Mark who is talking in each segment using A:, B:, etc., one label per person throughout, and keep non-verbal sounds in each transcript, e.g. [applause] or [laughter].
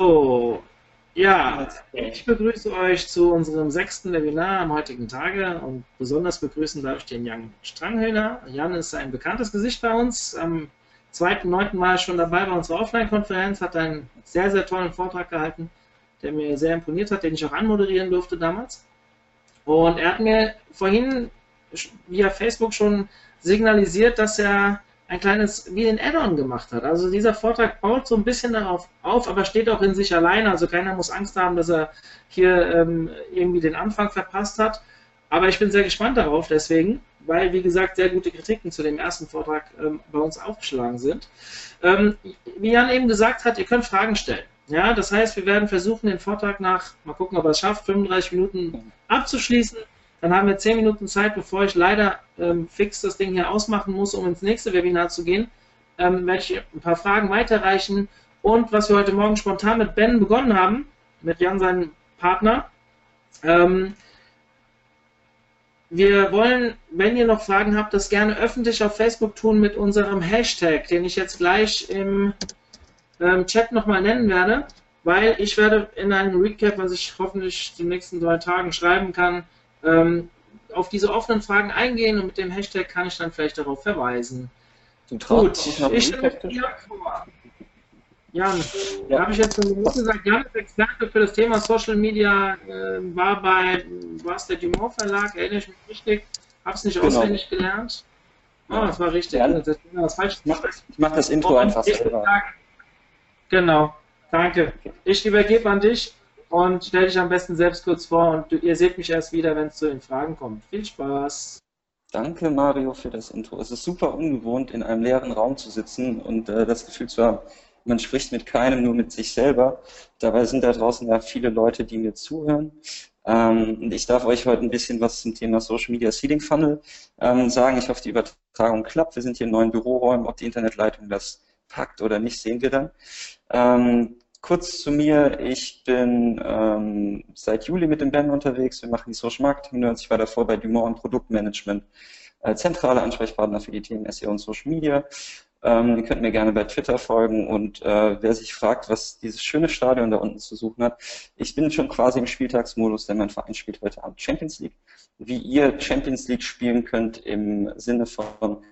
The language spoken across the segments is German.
A: So, ja, ich begrüße euch zu unserem sechsten Webinar am heutigen Tage und besonders begrüßen darf ich den Jan Stranghöhner. Jan ist ein bekanntes Gesicht bei uns. Am zweiten, neunten Mal schon dabei bei unserer Offline-Konferenz, hat einen sehr, sehr tollen Vortrag gehalten, der mir sehr imponiert hat, den ich auch anmoderieren durfte damals. Und er hat mir vorhin via Facebook schon signalisiert, dass er ein kleines, wie ein Add-on gemacht hat. Also dieser Vortrag baut so ein bisschen darauf auf, aber steht auch in sich allein. Also keiner muss Angst haben, dass er hier ähm, irgendwie den Anfang verpasst hat. Aber ich bin sehr gespannt darauf, deswegen, weil, wie gesagt, sehr gute Kritiken zu dem ersten Vortrag ähm, bei uns aufgeschlagen sind. Ähm, wie Jan eben gesagt hat, ihr könnt Fragen stellen. Ja, das heißt, wir werden versuchen, den Vortrag nach, mal gucken, ob er es schafft, 35 Minuten abzuschließen. Dann haben wir 10 Minuten Zeit, bevor ich leider ähm, fix das Ding hier ausmachen muss, um ins nächste Webinar zu gehen. Ähm, werde ich ein paar Fragen weiterreichen. Und was wir heute Morgen spontan mit Ben begonnen haben, mit Jan, seinem Partner, ähm, wir wollen, wenn ihr noch Fragen habt, das gerne öffentlich auf Facebook tun mit unserem Hashtag, den ich jetzt gleich im ähm, Chat nochmal nennen werde, weil ich werde in einem Recap, was ich hoffentlich die nächsten drei Tagen schreiben kann, ähm, auf diese offenen Fragen eingehen und mit dem Hashtag kann ich dann vielleicht darauf verweisen. Gut, ich stelle dir vor. Jan, ja. habe ich jetzt schon gesagt, Jan ist Experte für das Thema Social Media, äh, war bei, was der Dumont Verlag, erinnere ich mich richtig, habe es nicht genau. auswendig gelernt. Oh, das war richtig. Ja. Das,
B: das falsch. Ich mache das, mach das, Intro einfach selber.
A: Genau, danke. Ich übergebe an dich und stell dich am besten selbst kurz vor und ihr seht mich erst wieder, wenn es zu den Fragen kommt. Viel Spaß!
B: Danke Mario für das Intro. Es ist super ungewohnt, in einem leeren Raum zu sitzen und äh, das Gefühl zu haben, man spricht mit keinem, nur mit sich selber. Dabei sind da draußen ja viele Leute, die mir zuhören. Ähm, und ich darf euch heute ein bisschen was zum Thema Social Media Seeding Funnel ähm, sagen. Ich hoffe, die Übertragung klappt. Wir sind hier in neuen Büroräumen. Ob die Internetleitung das packt oder nicht, sehen wir dann. Ähm, Kurz zu mir, ich bin ähm, seit Juli mit dem Ben unterwegs. Wir machen die Social Marketing Nerds. Ich war davor bei Dumont und Produktmanagement äh, zentrale Ansprechpartner für die Themen SEO und Social Media. Ähm, ihr könnt mir gerne bei Twitter folgen und äh, wer sich fragt, was dieses schöne Stadion da unten zu suchen hat, ich bin schon quasi im Spieltagsmodus, denn mein Verein spielt heute Abend Champions League. Wie ihr Champions League spielen könnt im Sinne von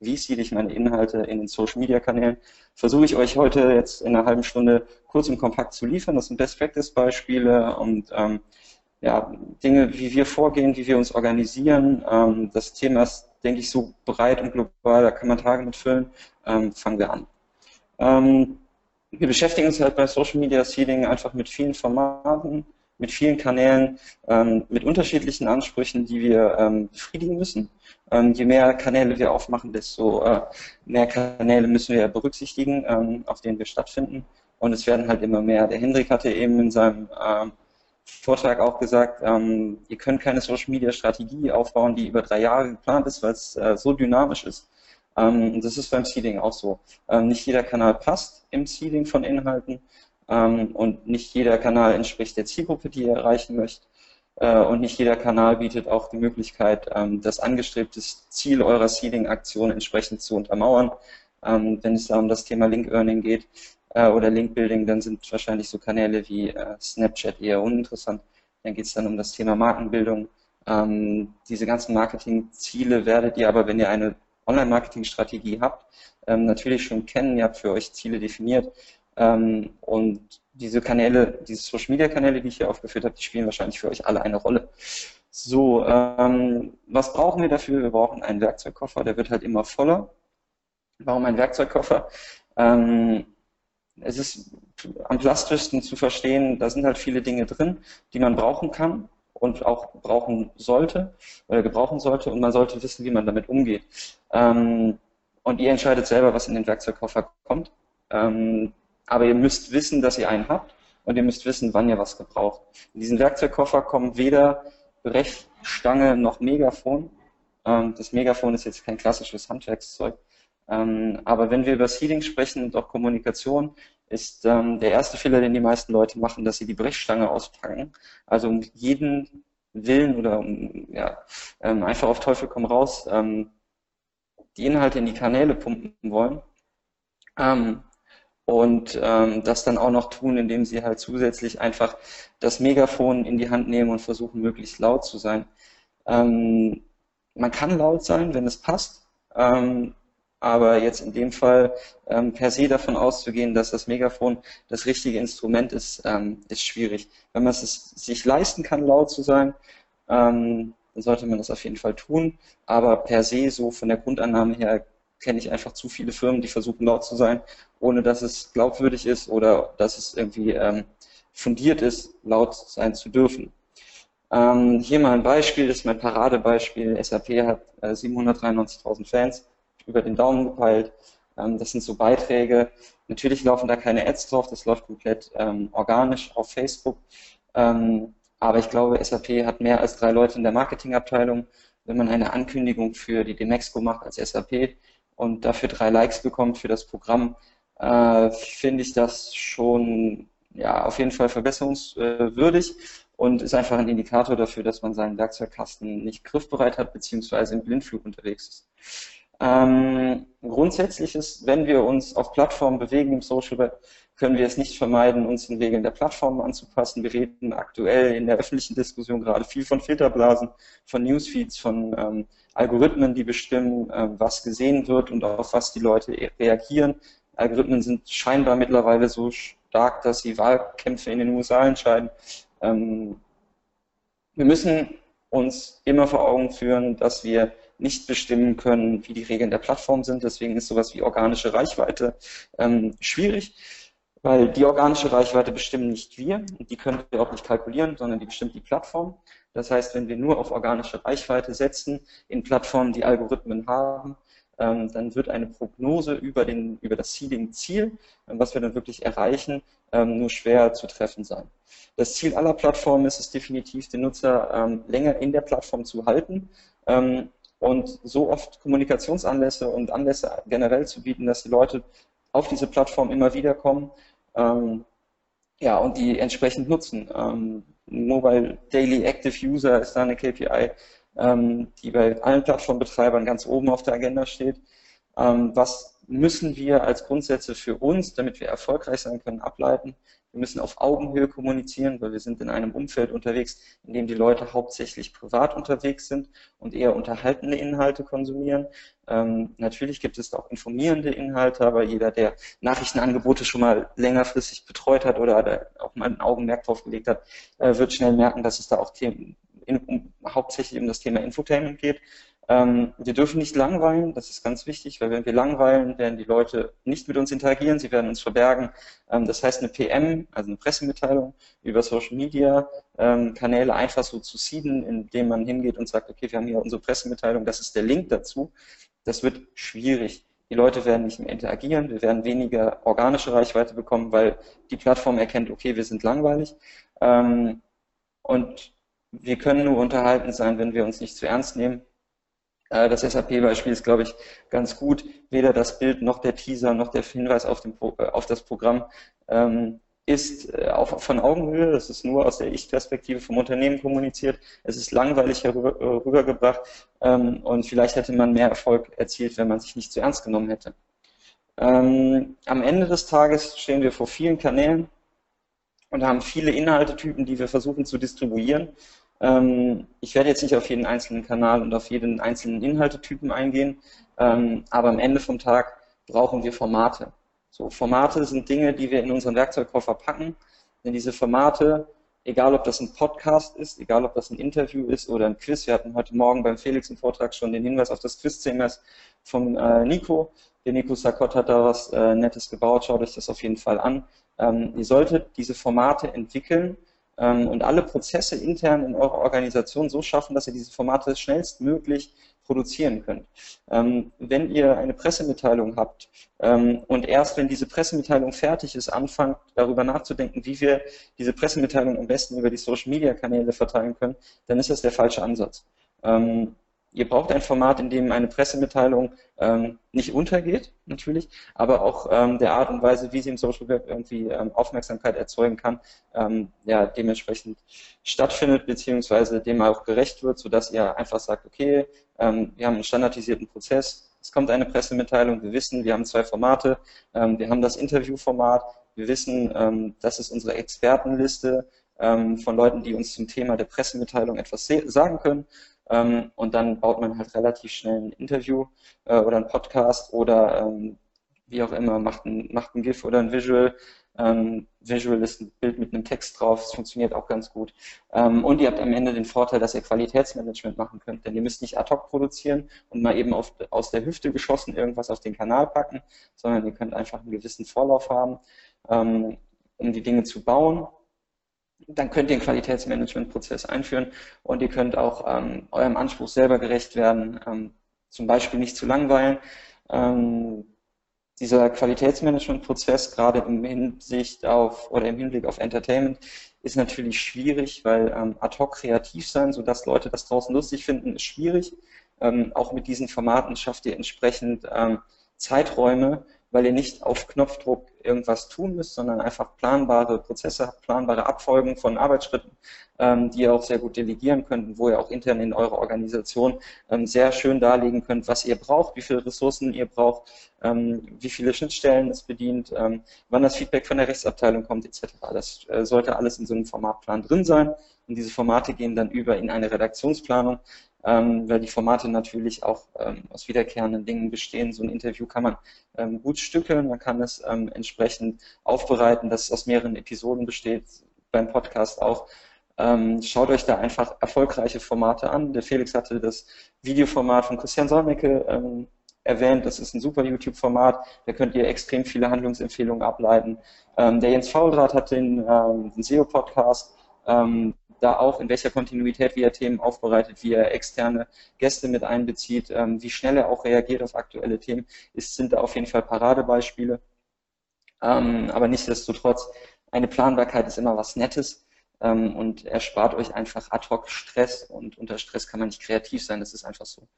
B: wie seede ich meine Inhalte in den Social Media Kanälen, versuche ich euch heute jetzt in einer halben Stunde kurz und kompakt zu liefern. Das sind Best Practice Beispiele und ähm, ja, Dinge, wie wir vorgehen, wie wir uns organisieren. Ähm, das Thema ist, denke ich, so breit und global, da kann man Tage mit füllen. Ähm, fangen wir an. Ähm, wir beschäftigen uns halt bei Social Media Seeding einfach mit vielen Formaten, mit vielen Kanälen, ähm, mit unterschiedlichen Ansprüchen, die wir ähm, befriedigen müssen. Ähm, je mehr Kanäle wir aufmachen, desto äh, mehr Kanäle müssen wir berücksichtigen, ähm, auf denen wir stattfinden. Und es werden halt immer mehr. Der Hendrik hatte eben in seinem ähm, Vortrag auch gesagt, ähm, ihr könnt keine Social Media Strategie aufbauen, die über drei Jahre geplant ist, weil es äh, so dynamisch ist. Das ist beim Seeding auch so. Nicht jeder Kanal passt im Seeding von Inhalten und nicht jeder Kanal entspricht der Zielgruppe, die ihr erreichen möchtet. Äh, und nicht jeder Kanal bietet auch die Möglichkeit, ähm, das angestrebte Ziel eurer Seeding-Aktion entsprechend zu untermauern. Ähm, wenn es da um das Thema Link-Earning geht äh, oder Link-Building, dann sind wahrscheinlich so Kanäle wie äh, Snapchat eher uninteressant. Dann geht es dann um das Thema Markenbildung. Ähm, diese ganzen Marketing-Ziele werdet ihr aber, wenn ihr eine Online-Marketing-Strategie habt, natürlich schon kennen. Ihr habt für euch Ziele definiert. Und diese Kanäle, diese Social Media Kanäle, die ich hier aufgeführt habe, die spielen wahrscheinlich für euch alle eine Rolle. So, ähm, was brauchen wir dafür? Wir brauchen einen Werkzeugkoffer, der wird halt immer voller. Warum ein Werkzeugkoffer? Ähm, es ist am plastischsten zu verstehen, da sind halt viele Dinge drin, die man brauchen kann und auch brauchen sollte oder gebrauchen sollte und man sollte wissen, wie man damit umgeht. Ähm, und ihr entscheidet selber, was in den Werkzeugkoffer kommt. Aber ihr müsst wissen, dass ihr einen habt und ihr müsst wissen, wann ihr was gebraucht. In diesen Werkzeugkoffer kommen weder Brechstange noch Megafon. Ähm, das Megafon ist jetzt kein klassisches Handwerkszeug. Ähm, aber wenn wir über Seeding sprechen und auch Kommunikation, ist ähm, der erste Fehler, den die meisten Leute machen, dass sie die Brechstange auspacken. Also um jeden Willen oder um, ja, einfach auf Teufel komm raus die Inhalte in die Kanäle pumpen wollen und ähm, das dann auch noch tun, indem sie halt zusätzlich einfach das Megafon in die Hand nehmen und versuchen, möglichst laut zu sein. Ähm, man kann laut sein, wenn es passt, ähm, aber jetzt in dem Fall ähm, per se davon auszugehen, dass das Megafon das richtige Instrument ist, ähm, ist schwierig. Wenn man es sich leisten kann, laut zu sein, ähm, dann sollte man das auf jeden Fall tun. Aber per se, so von der Grundannahme her, kenne ich einfach zu viele Firmen, die versuchen laut zu sein, ohne dass es glaubwürdig ist oder dass es irgendwie ähm, fundiert ist, laut sein zu dürfen. Ähm, hier mal ein Beispiel, das ist mein Paradebeispiel. SAP hat äh, 793.000 Fans über den Daumen gepeilt. Ähm, das sind so Beiträge. Natürlich laufen da keine Ads drauf, das läuft komplett ähm, organisch auf Facebook. Ähm, aber ich glaube, SAP hat mehr als drei Leute in der Marketingabteilung. Wenn man eine Ankündigung für die Demexco macht als SAP und dafür drei Likes bekommt für das Programm, äh, finde ich das schon ja, auf jeden Fall verbesserungswürdig und ist einfach ein Indikator dafür, dass man seinen Werkzeugkasten nicht griffbereit hat, beziehungsweise im Blindflug unterwegs ist. Ähm, grundsätzlich ist, wenn wir uns auf Plattformen bewegen im Social Web, können wir es nicht vermeiden, uns den Regeln der Plattformen anzupassen. Wir reden aktuell in der öffentlichen Diskussion gerade viel von Filterblasen, von Newsfeeds, von ähm, Algorithmen, die bestimmen, äh, was gesehen wird und auf was die Leute e-, reagieren. Algorithmen sind scheinbar mittlerweile so stark, dass sie Wahlkämpfe in den USA entscheiden. Ähm, wir müssen uns immer vor Augen führen, dass wir nicht bestimmen können, wie die Regeln der Plattform sind. Deswegen ist sowas wie organische Reichweite ähm, schwierig, weil die organische Reichweite bestimmen nicht wir und die können wir auch nicht kalkulieren, sondern die bestimmt die Plattform. Das heißt, wenn wir nur auf organische Reichweite setzen in Plattformen, die Algorithmen haben, ähm, dann wird eine Prognose über, den, über das Seeding-Ziel, ähm, was wir dann wirklich erreichen, ähm, nur schwer zu treffen sein. Das Ziel aller Plattformen ist es definitiv, den Nutzer länger in der Plattform zu halten und so oft Kommunikationsanlässe und Anlässe generell zu bieten, dass die Leute auf diese Plattform immer wieder kommen ähm, ja, und die entsprechend nutzen. Ähm, Mobile Daily Active User ist da eine KPI, ähm, die bei allen Plattformbetreibern ganz oben auf der Agenda steht. Ähm, was müssen wir als Grundsätze für uns, damit wir erfolgreich sein können, ableiten? Wir müssen auf Augenhöhe kommunizieren, weil wir sind in einem Umfeld unterwegs, in dem die Leute hauptsächlich privat unterwegs sind und eher unterhaltende Inhalte konsumieren. Ähm, natürlich gibt es auch informierende Inhalte, aber jeder, der Nachrichtenangebote schon mal längerfristig betreut hat oder auch mal ein Augenmerk drauf gelegt hat, äh, wird schnell merken, dass es da auch Themen, in, um, hauptsächlich um das Thema Infotainment geht. Ähm, wir dürfen nicht langweilen, das ist ganz wichtig, weil wenn wir langweilen, werden die Leute nicht mit uns interagieren, sie werden uns verbergen. Ähm, das heißt, eine PM, also eine Pressemitteilung über Social Media ähm, Kanäle einfach so zu seeden, indem man hingeht und sagt, okay, wir haben hier unsere Pressemitteilung, das ist der Link dazu. Das wird schwierig. Die Leute werden nicht mehr interagieren, wir werden weniger organische Reichweite bekommen, weil die Plattform erkennt, okay, wir sind langweilig. Ähm, und wir können nur unterhalten sein, wenn wir uns nicht zu ernst nehmen das SAP-Beispiel ist, glaube ich, ganz gut. Weder das Bild noch der Teaser noch der Hinweis auf, äh, auf das Programm ähm, ist äh, auf, von Augenhöhe. Das ist nur aus der Ich-Perspektive vom Unternehmen kommuniziert. Es ist langweilig herüber, rübergebracht ähm, und vielleicht hätte man mehr Erfolg erzielt, wenn man sich nicht zu ernst genommen hätte. Ähm, am Ende des Tages stehen wir vor vielen Kanälen und haben viele Inhaltetypen, die wir versuchen zu distribuieren. Ähm, ich werde jetzt nicht auf jeden einzelnen Kanal und auf jeden einzelnen Inhaltetypen eingehen, ähm, aber am Ende vom Tag brauchen wir Formate. So, Formate sind Dinge, die wir in unseren Werkzeugkoffer packen, denn diese Formate, egal ob das ein Podcast ist, egal ob das ein Interview ist oder ein Quiz, wir hatten heute Morgen beim Felix im Vortrag schon den Hinweis auf das Quiz-CMS vom äh, Nico. Der Nico Sakot hat da was äh, Nettes gebaut, schaut euch das auf jeden Fall an. Ähm, ihr solltet diese Formate entwickeln, und alle Prozesse intern in eurer Organisation so schaffen, dass ihr diese Formate schnellstmöglich produzieren könnt. Ähm, wenn ihr eine Pressemitteilung habt ähm, und erst wenn diese Pressemitteilung fertig ist, anfangt darüber nachzudenken, wie wir diese Pressemitteilung am besten über die Social-Media-Kanäle verteilen können, dann ist das der falsche Ansatz. Ähm, ihr braucht ein Format, in dem eine Pressemitteilung ähm, nicht untergeht, natürlich, aber auch ähm, der Art und Weise, wie sie im Social Web irgendwie ähm, Aufmerksamkeit erzeugen kann, ähm, ja, dementsprechend stattfindet, beziehungsweise dem auch gerecht wird, sodass ihr einfach sagt, okay, ähm, wir haben einen standardisierten Prozess, es kommt eine Pressemitteilung, wir wissen, wir haben zwei Formate, ähm, wir haben das Interviewformat, wir wissen, das ist unsere Expertenliste von Leuten, die uns zum Thema der Pressemitteilung etwas sagen können. Ähm, und dann baut man halt relativ schnell ein Interview äh, oder ein Podcast oder ähm, wie auch immer, macht ein, macht ein GIF oder ein Visual. Ähm, Visual ist ein Bild mit einem Text drauf, das funktioniert auch ganz gut. Ähm, und ihr habt am Ende den Vorteil, dass ihr Qualitätsmanagement machen könnt, denn ihr müsst nicht ad hoc produzieren und mal eben auf, aus der Hüfte geschossen irgendwas auf den Kanal packen, sondern ihr könnt einfach einen gewissen Vorlauf haben, ähm, um die Dinge zu bauen dann könnt ihr einen Qualitätsmanagementprozess einführen und ihr könnt auch ähm, eurem Anspruch selber gerecht werden, ähm, zum Beispiel nicht zu langweilen. Ähm, dieser Qualitätsmanagementprozess gerade im Hinsicht auf oder im Hinblick auf Entertainment ist natürlich schwierig, weil ähm, ad hoc kreativ sein, sodass Leute das draußen lustig finden, ist schwierig. Ähm, auch mit diesen Formaten schafft ihr entsprechend ähm, Zeiträume, weil ihr nicht auf Knopfdruck irgendwas tun müsst, sondern einfach planbare Prozesse habt, planbare Abfolgen von Arbeitsschritten, ähm, die ihr auch sehr gut delegieren könnt und wo ihr auch intern in eurer Organisation ähm, sehr schön darlegen könnt, was ihr braucht, wie viele Ressourcen ihr braucht, ähm, wie viele Schnittstellen es bedient, ähm, wann das Feedback von der Rechtsabteilung kommt, etc. Das äh, sollte alles in so einem Formatplan drin sein. Und diese Formate gehen dann über in eine Redaktionsplanung, ähm, weil die Formate natürlich auch ähm, aus wiederkehrenden Dingen bestehen. So ein Interview kann man ähm, gut stückeln, man kann es ähm, entsprechend aufbereiten, dass es aus mehreren Episoden besteht, beim Podcast auch. Ähm, schaut euch da einfach erfolgreiche Formate an. Der Felix hatte das Videoformat von Christian Solmecke ähm, erwähnt. Das ist ein super YouTube-Format. Da könnt ihr extrem viele Handlungsempfehlungen ableiten. Der Jens Fauldraht hat den, den SEO-Podcast. Ähm, da auch, in welcher Kontinuität wie er Themen aufbereitet, wie er externe Gäste mit einbezieht, ähm, wie schnell er auch reagiert auf aktuelle Themen, ist, sind da auf jeden Fall Paradebeispiele. Ähm, aber nichtsdestotrotz, eine Planbarkeit ist immer was Nettes ähm, und erspart euch einfach ad hoc Stress und unter Stress kann man nicht kreativ sein, das ist einfach so.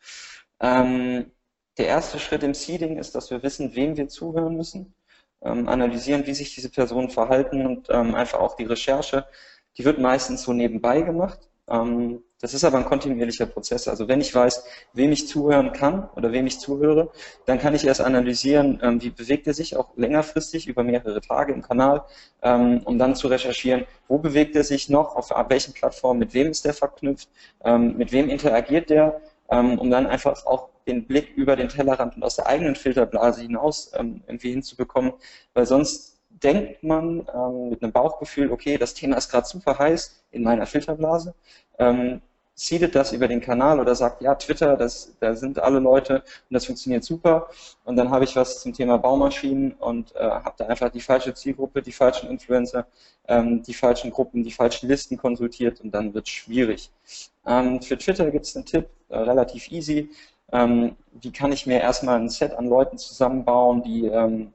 B: Der erste Schritt im Seeding ist, dass wir wissen, wem wir zuhören müssen, analysieren, wie sich diese Personen verhalten und einfach auch die Recherche die wird meistens so nebenbei gemacht. Ähm, das ist aber ein kontinuierlicher Prozess. Also wenn ich weiß, wem ich zuhören kann oder wem ich zuhöre, dann kann ich erst analysieren, ähm, wie bewegt er sich auch längerfristig über mehrere Tage im Kanal, ähm, um dann zu recherchieren, wo bewegt er sich noch, auf welchen Plattformen, mit wem ist der verknüpft, mit wem interagiert der, um dann einfach auch den Blick über den Tellerrand und aus der eigenen Filterblase hinaus irgendwie hinzubekommen, weil sonst denkt man ähm, mit einem Bauchgefühl, okay, das Thema ist gerade super heiß in meiner Filterblase, ähm, seedet das über den Kanal oder sagt, ja, Twitter, das, da sind alle Leute und das funktioniert super. Und dann habe ich was zum Thema Baumaschinen und äh, habe da einfach die falsche Zielgruppe, die falschen Influencer, ähm, die falschen Gruppen, die falschen Listen konsultiert und dann wird es schwierig. Ähm, für Twitter gibt es einen Tipp, äh, relativ easy. Ähm, wie kann ich mir erstmal ein Set an Leuten zusammenbauen, die ähm,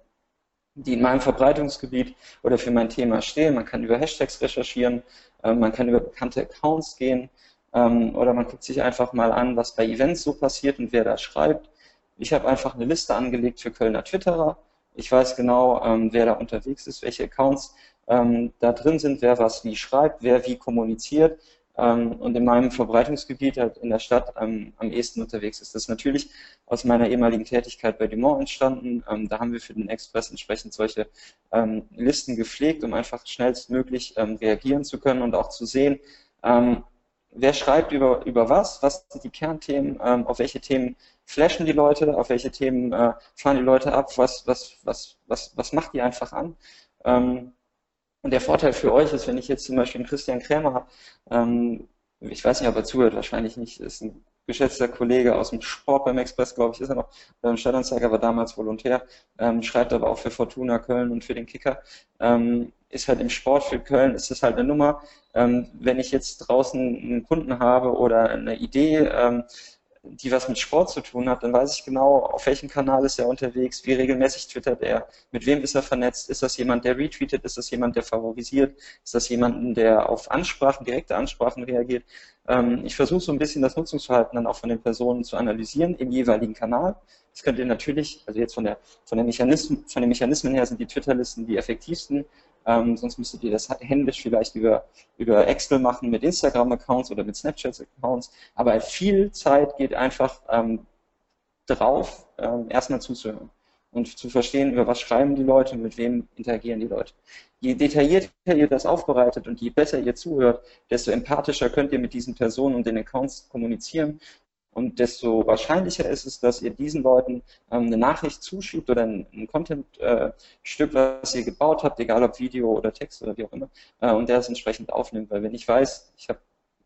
B: die in meinem Verbreitungsgebiet oder für mein Thema stehen. Man kann über Hashtags recherchieren, ähm, man kann über bekannte Accounts gehen ähm, oder man guckt sich einfach mal an, was bei Events so passiert und wer da schreibt. Ich habe einfach eine Liste angelegt für Kölner Twitterer. Ich weiß genau, ähm, wer da unterwegs ist, welche Accounts da drin sind, wer was wie schreibt, wer wie kommuniziert ähm, und in meinem Verbreitungsgebiet halt in der Stadt ähm, am ehesten unterwegs ist. Das ist natürlich aus meiner ehemaligen Tätigkeit bei Dumont entstanden. Ähm, da haben wir für den Express entsprechend solche ähm, Listen gepflegt, um einfach schnellstmöglich ähm, reagieren zu können und auch zu sehen, ähm, wer schreibt über, über was, was sind die Kernthemen, auf welche Themen flashen die Leute, auf welche Themen äh, fahren die Leute ab, was, was, was, was, was macht die einfach an. Und der Vorteil für euch ist, wenn ich jetzt zum Beispiel einen Christian Krämer habe, ähm, ich weiß nicht, ob er zuhört, wahrscheinlich nicht, ist ein geschätzter Kollege aus dem Sport beim Express, glaube ich, ist er noch, beim Stadtanzeiger war damals Volontär, ähm, schreibt aber auch für Fortuna Köln und für den Kicker, ähm, ist halt im Sport für Köln, ist das halt eine Nummer. Ähm, wenn ich jetzt draußen einen Kunden habe oder eine Idee, ähm, die was mit Sport zu tun hat, dann weiß ich genau, auf welchem Kanal ist er unterwegs, wie regelmäßig twittert er, mit wem ist er vernetzt, ist das jemand, der retweetet, ist das jemand, der favorisiert, ist das jemand, der auf Ansprachen, direkte Ansprachen reagiert. Ähm, ich versuche so ein bisschen das Nutzungsverhalten dann auch von den Personen zu analysieren im jeweiligen Kanal. Das könnt ihr natürlich, also jetzt von der von der Mechanismen, von den Mechanismen her sind die Twitter-Listen die effektivsten. Ähm, sonst müsstet ihr das händisch vielleicht über, über Excel machen mit Instagram-Accounts oder mit Snapchat-Accounts. Aber viel Zeit geht einfach ähm, drauf, ähm, erstmal zuzuhören und zu verstehen, über was schreiben die Leute, mit wem interagieren die Leute. Je detaillierter ihr das aufbereitet und je besser ihr zuhört, desto empathischer könnt ihr mit diesen Personen und den Accounts kommunizieren und desto wahrscheinlicher ist es, dass ihr diesen Leuten ähm, eine Nachricht zuschiebt oder ein, ein Content-Stück, äh, was ihr gebaut habt, egal ob Video oder Text oder wie auch immer, äh, und der es entsprechend aufnimmt. Weil wenn ich weiß, ich habe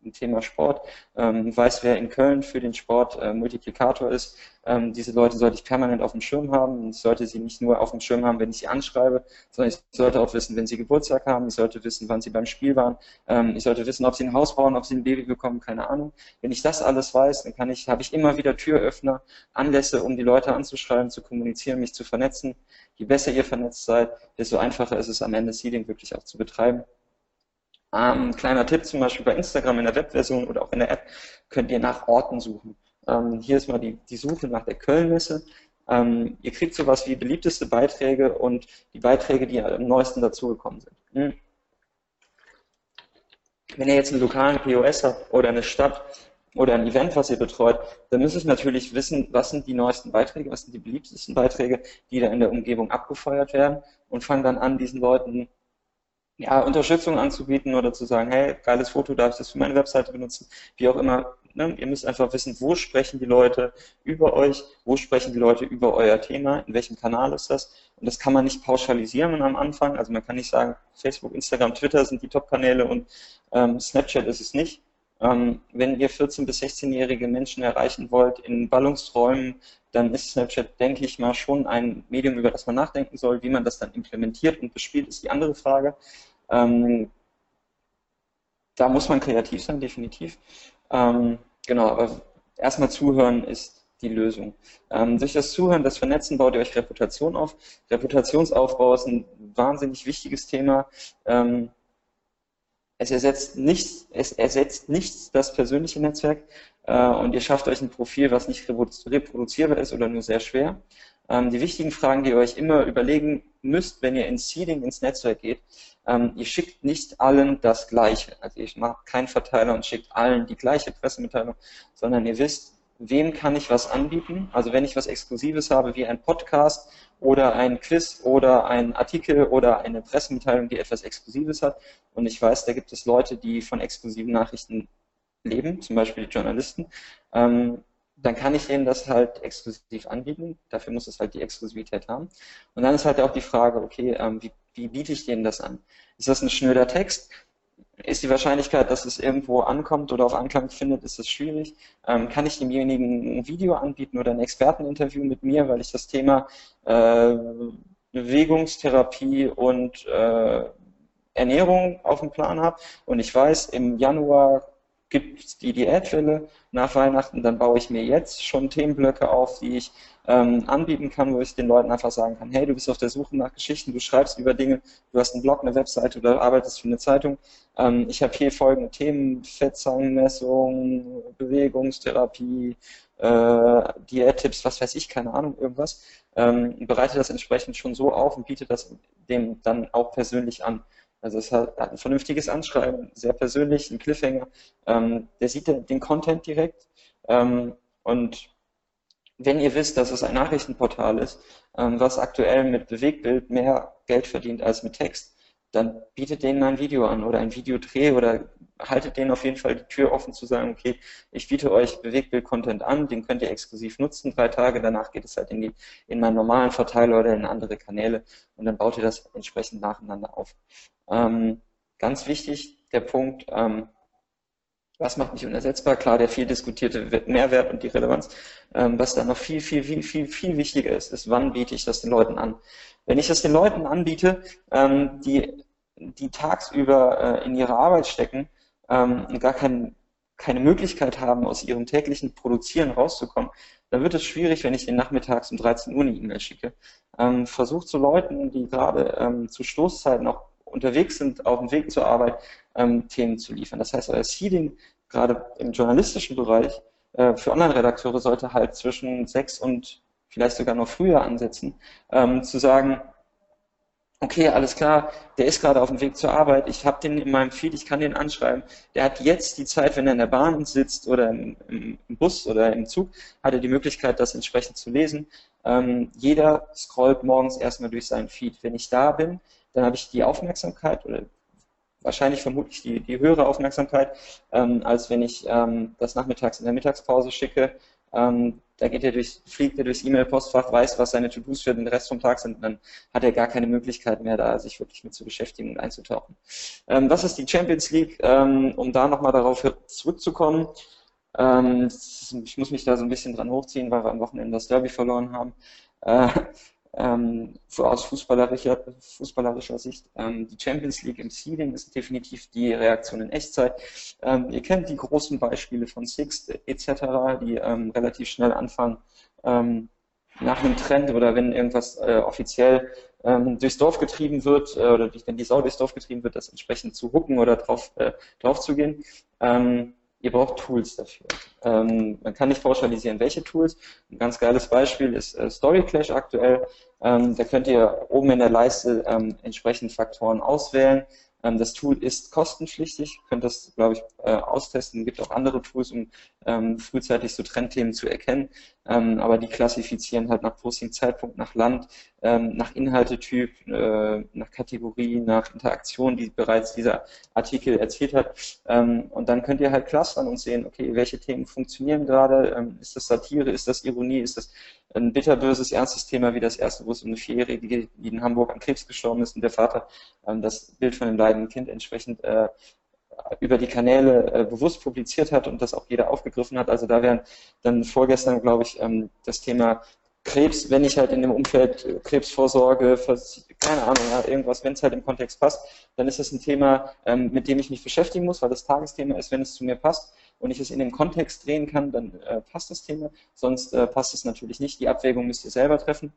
B: ein Thema Sport, ähm, weiß, wer in Köln für den Sport äh, Multiplikator ist. Ähm, diese Leute sollte ich permanent auf dem Schirm haben. Ich sollte sie nicht nur auf dem Schirm haben, wenn ich sie anschreibe, sondern ich sollte auch wissen, wenn sie Geburtstag haben. Ich sollte wissen, wann sie beim Spiel waren. Ähm, ich sollte wissen, ob sie ein Haus bauen, ob sie ein Baby bekommen, keine Ahnung. Wenn ich das alles weiß, dann kann ich, habe ich immer wieder Türöffner, Anlässe, um die Leute anzuschreiben, zu kommunizieren, mich zu vernetzen. Je besser ihr vernetzt seid, desto einfacher ist es am Ende Seeding wirklich auch zu betreiben. Ähm, kleiner Tipp zum Beispiel bei Instagram in der Webversion oder auch in der App könnt ihr nach Orten suchen. Ähm, hier ist mal die, die Suche nach der Kölnmesse. Ähm, ihr kriegt sowas wie beliebteste Beiträge und die Beiträge, die am neuesten dazugekommen sind. Hm. Wenn ihr jetzt einen lokalen POS habt oder eine Stadt oder ein Event, was ihr betreut, dann müsst ihr natürlich wissen, was sind die neuesten Beiträge, was sind die beliebtesten Beiträge, die da in der Umgebung abgefeuert werden und fangen dann an, diesen Leuten ja, Unterstützung anzubieten oder zu sagen, hey, geiles Foto, darf ich das für meine Webseite benutzen, wie auch immer. Ne? Ihr müsst einfach wissen, wo sprechen die Leute über euch, wo sprechen die Leute über euer Thema, in welchem Kanal ist das. Und das kann man nicht pauschalisieren am Anfang. Also man kann nicht sagen, Facebook, Instagram, Twitter sind die Top-Kanäle und ähm, Snapchat ist es nicht. Ähm, wenn ihr 14- bis 16-jährige Menschen erreichen wollt in Ballungsräumen, dann ist Snapchat, denke ich mal, schon ein Medium, über das man nachdenken soll. Wie man das dann implementiert und bespielt, ist die andere Frage. Ähm, da muss man kreativ sein, definitiv. Ähm, genau, aber erstmal zuhören ist die Lösung. Ähm, durch das Zuhören, das Vernetzen baut ihr euch Reputation auf. Reputationsaufbau ist ein wahnsinnig wichtiges Thema. Ähm, es ersetzt nichts, es ersetzt nichts das persönliche Netzwerk äh, und ihr schafft euch ein Profil, was nicht reproduzierbar ist oder nur sehr schwer. Ähm, die wichtigen Fragen, die ihr euch immer überlegen müsst, wenn ihr ins Seeding, ins Netzwerk geht, ähm, ihr schickt nicht allen das Gleiche. Also ihr macht keinen Verteiler und schickt allen die gleiche Pressemitteilung, sondern ihr wisst, wem kann ich was anbieten. Also wenn ich was Exklusives habe, wie ein Podcast oder ein Quiz oder ein Artikel oder eine Pressemitteilung, die etwas Exklusives hat, und ich weiß, da gibt es Leute, die von exklusiven Nachrichten leben, zum Beispiel die Journalisten, ähm, dann kann ich denen das halt exklusiv anbieten. Dafür muss es halt die Exklusivität haben. Und dann ist halt auch die Frage, okay, ähm, wie, wie biete ich denen das an? Ist das ein schnöder Text? Ist die Wahrscheinlichkeit, dass es irgendwo ankommt oder auf Anklang findet, ist es schwierig. Ähm, kann ich demjenigen ein Video anbieten oder ein Experteninterview mit mir, weil ich das Thema äh, Bewegungstherapie und äh, Ernährung auf dem Plan habe und ich weiß, im Januar gibt die Diätwelle nach Weihnachten, dann baue ich mir jetzt schon Themenblöcke auf, die ich ähm, anbieten kann, wo ich den Leuten einfach sagen kann, hey, du bist auf der Suche nach Geschichten, du schreibst über Dinge, du hast einen Blog, eine Webseite oder arbeitest für eine Zeitung. Ähm, ich habe hier folgende Themen, Fettzahnmessung, Bewegungstherapie, äh, Diättipps, was weiß ich, keine Ahnung, irgendwas. Ähm, bereite das entsprechend schon so auf und biete das dem dann auch persönlich an. Also es hat, hat ein vernünftiges Anschreiben, sehr persönlich, ein Cliffhanger. Ähm, der sieht den, Content direkt. Ähm, und wenn ihr wisst, dass es ein Nachrichtenportal ist, ähm, was aktuell mit Bewegtbild mehr Geld verdient als mit Text, dann bietet denen ein Video an oder ein Videodreh oder haltet denen auf jeden Fall die Tür offen zu sagen, okay, ich biete euch Bewegtbild-Content an, den könnt ihr exklusiv nutzen, drei Tage, danach geht es halt in, die, in meinen normalen Verteiler oder in andere Kanäle und dann baut ihr das entsprechend nacheinander auf. Ähm, ganz wichtig, der Punkt, ähm, was macht mich unersetzbar? Klar, der viel diskutierte Mehrwert und die Relevanz. Ähm, was da noch viel, viel, viel, viel, viel wichtiger ist, ist, wann biete ich das den Leuten an? Wenn ich das den Leuten anbiete, ähm, die, die tagsüber äh, in ihre Arbeit stecken, ähm, gar kein, keine Möglichkeit haben, aus ihrem täglichen Produzieren rauszukommen, dann wird es schwierig, wenn ich den nachmittags um 13 Uhr eine E-Mail schicke. Ähm, versucht zu Leuten, die gerade ähm, zu Stoßzeiten auch unterwegs sind, auf dem Weg zur Arbeit, ähm, Themen zu liefern. Das heißt, euer Seeding, gerade im journalistischen Bereich, äh, für Online-Redakteure sollte halt zwischen sechs und vielleicht sogar noch früher ansetzen, ähm, zu sagen, okay, alles klar, der ist gerade auf dem Weg zur Arbeit, ich habe den in meinem Feed, ich kann den anschreiben. Der hat jetzt die Zeit, wenn er in der Bahn sitzt oder im, im Bus oder im Zug, hat er die Möglichkeit, das entsprechend zu lesen. Ähm, jeder scrollt morgens erstmal durch seinen Feed. Wenn ich da bin, dann habe ich die Aufmerksamkeit oder wahrscheinlich vermutlich die, die höhere Aufmerksamkeit, ähm, als wenn ich ähm, das nachmittags in der Mittagspause schicke. Ähm, da geht er durch, fliegt er durchs E-Mail-Postfach, weiß, was seine To-Dos für den Rest vom Tag sind, und dann hat er gar keine Möglichkeit mehr, da sich wirklich mit zu beschäftigen und einzutauchen. Ähm, was ist die Champions League? Ähm, um da nochmal darauf zurückzukommen, ähm, ich muss mich da so ein bisschen dran hochziehen, weil wir am Wochenende das Derby verloren haben. Äh, ähm, aus fußballerischer, fußballerischer Sicht. Ähm, die Champions League im Seeding ist definitiv die Reaktion in Echtzeit. Ähm, ihr kennt die großen Beispiele von Six etc., die ähm, relativ schnell anfangen, ähm, nach einem Trend oder wenn irgendwas äh, offiziell ähm, durchs Dorf getrieben wird äh, oder wenn die Sau durchs Dorf getrieben wird, das entsprechend zu hucken oder drauf, äh, drauf zu gehen. Ähm, ihr braucht Tools dafür. Ähm, man kann nicht pauschalisieren, welche Tools. Ein ganz geiles Beispiel ist äh, Story Clash aktuell. Ähm, da könnt ihr oben in der Leiste ähm, entsprechend Faktoren auswählen. Ähm, das Tool ist kostenpflichtig, könnt das, glaube ich, äh, austesten. Es gibt auch andere Tools, um ähm, frühzeitig so Trendthemen zu erkennen. Ähm, aber die klassifizieren halt nach Posting-Zeitpunkt, nach Land, ähm, nach Inhaltetyp, äh, nach Kategorie, nach Interaktion, die bereits dieser Artikel erzählt hat. Ähm, und dann könnt ihr halt clustern und sehen, okay, welche Themen funktionieren gerade? Ähm, ist das Satire? Ist das Ironie? Ist das ein bitterböses, ernstes Thema wie das erste, wo es um eine Vierjährige geht, die in Hamburg an Krebs gestorben ist und der Vater ähm, das Bild von dem leidenden Kind entsprechend äh, über die Kanäle äh, bewusst publiziert hat und das auch jeder aufgegriffen hat. Also da wären dann vorgestern, glaube ich, ähm, das Thema Krebs, wenn ich halt in dem Umfeld äh, Krebsvorsorge, keine Ahnung, irgendwas, wenn es halt im Kontext passt, dann ist das ein Thema, ähm, mit dem ich mich beschäftigen muss, weil das Tagesthema ist, wenn es zu mir passt und ich es in den Kontext drehen kann, dann äh, passt das Thema, sonst äh, passt es natürlich nicht. Die Abwägung müsst ihr selber treffen.